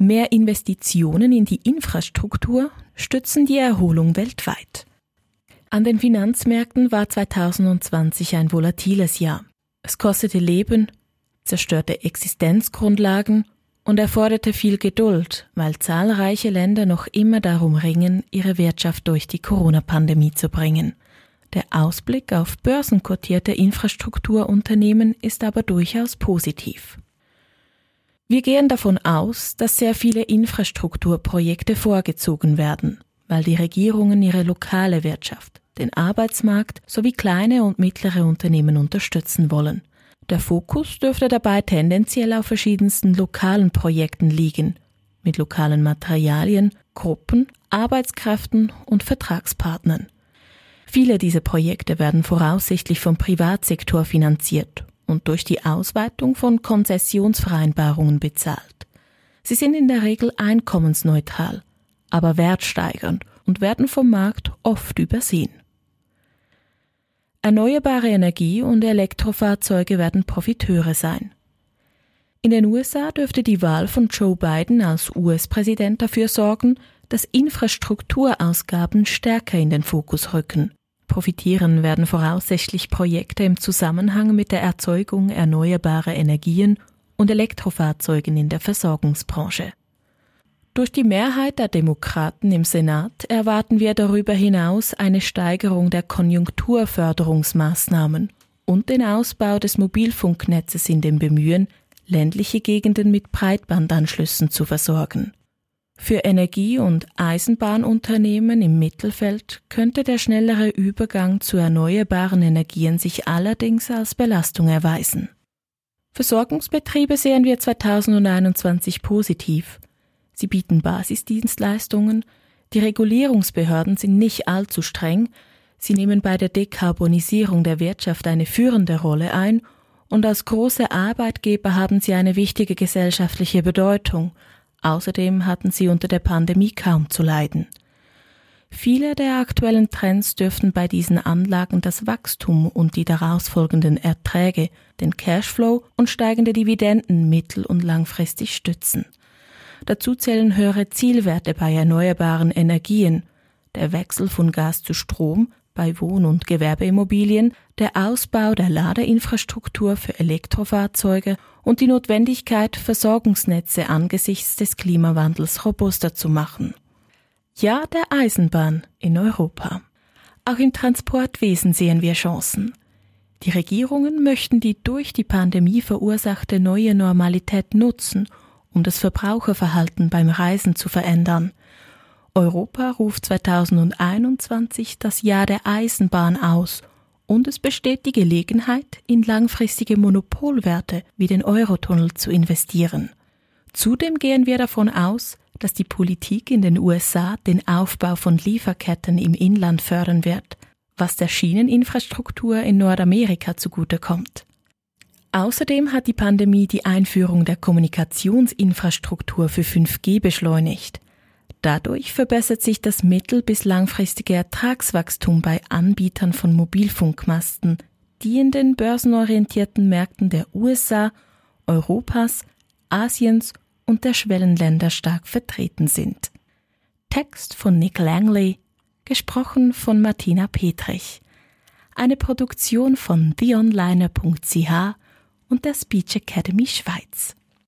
Mehr Investitionen in die Infrastruktur stützen die Erholung weltweit. An den Finanzmärkten war 2020 ein volatiles Jahr. Es kostete Leben, zerstörte Existenzgrundlagen und erforderte viel Geduld, weil zahlreiche Länder noch immer darum ringen, ihre Wirtschaft durch die Corona-Pandemie zu bringen. Der Ausblick auf börsenkotierte Infrastrukturunternehmen ist aber durchaus positiv. Wir gehen davon aus, dass sehr viele Infrastrukturprojekte vorgezogen werden, weil die Regierungen ihre lokale Wirtschaft, den Arbeitsmarkt sowie kleine und mittlere Unternehmen unterstützen wollen. Der Fokus dürfte dabei tendenziell auf verschiedensten lokalen Projekten liegen, mit lokalen Materialien, Gruppen, Arbeitskräften und Vertragspartnern. Viele dieser Projekte werden voraussichtlich vom Privatsektor finanziert und durch die Ausweitung von Konzessionsvereinbarungen bezahlt. Sie sind in der Regel einkommensneutral, aber wertsteigernd und werden vom Markt oft übersehen. Erneuerbare Energie und Elektrofahrzeuge werden Profiteure sein. In den USA dürfte die Wahl von Joe Biden als US-Präsident dafür sorgen, dass Infrastrukturausgaben stärker in den Fokus rücken. Profitieren werden voraussichtlich Projekte im Zusammenhang mit der Erzeugung erneuerbarer Energien und Elektrofahrzeugen in der Versorgungsbranche. Durch die Mehrheit der Demokraten im Senat erwarten wir darüber hinaus eine Steigerung der Konjunkturförderungsmaßnahmen und den Ausbau des Mobilfunknetzes in dem Bemühen, ländliche Gegenden mit Breitbandanschlüssen zu versorgen. Für Energie- und Eisenbahnunternehmen im Mittelfeld könnte der schnellere Übergang zu erneuerbaren Energien sich allerdings als Belastung erweisen. Versorgungsbetriebe sehen wir 2021 positiv. Sie bieten Basisdienstleistungen, die Regulierungsbehörden sind nicht allzu streng, sie nehmen bei der Dekarbonisierung der Wirtschaft eine führende Rolle ein und als große Arbeitgeber haben sie eine wichtige gesellschaftliche Bedeutung, Außerdem hatten sie unter der Pandemie kaum zu leiden. Viele der aktuellen Trends dürften bei diesen Anlagen das Wachstum und die daraus folgenden Erträge, den Cashflow und steigende Dividenden mittel- und langfristig stützen. Dazu zählen höhere Zielwerte bei erneuerbaren Energien, der Wechsel von Gas zu Strom bei Wohn- und Gewerbeimmobilien, der Ausbau der Ladeinfrastruktur für Elektrofahrzeuge und die Notwendigkeit, Versorgungsnetze angesichts des Klimawandels robuster zu machen. Ja, der Eisenbahn in Europa. Auch im Transportwesen sehen wir Chancen. Die Regierungen möchten die durch die Pandemie verursachte neue Normalität nutzen, um das Verbraucherverhalten beim Reisen zu verändern. Europa ruft 2021 das Jahr der Eisenbahn aus und es besteht die Gelegenheit, in langfristige Monopolwerte wie den Eurotunnel zu investieren. Zudem gehen wir davon aus, dass die Politik in den USA den Aufbau von Lieferketten im Inland fördern wird, was der Schieneninfrastruktur in Nordamerika zugutekommt. Außerdem hat die Pandemie die Einführung der Kommunikationsinfrastruktur für 5G beschleunigt. Dadurch verbessert sich das mittel- bis langfristige Ertragswachstum bei Anbietern von Mobilfunkmasten, die in den börsenorientierten Märkten der USA, Europas, Asiens und der Schwellenländer stark vertreten sind. Text von Nick Langley, gesprochen von Martina Petrich. Eine Produktion von theonliner.ch und der Speech Academy Schweiz.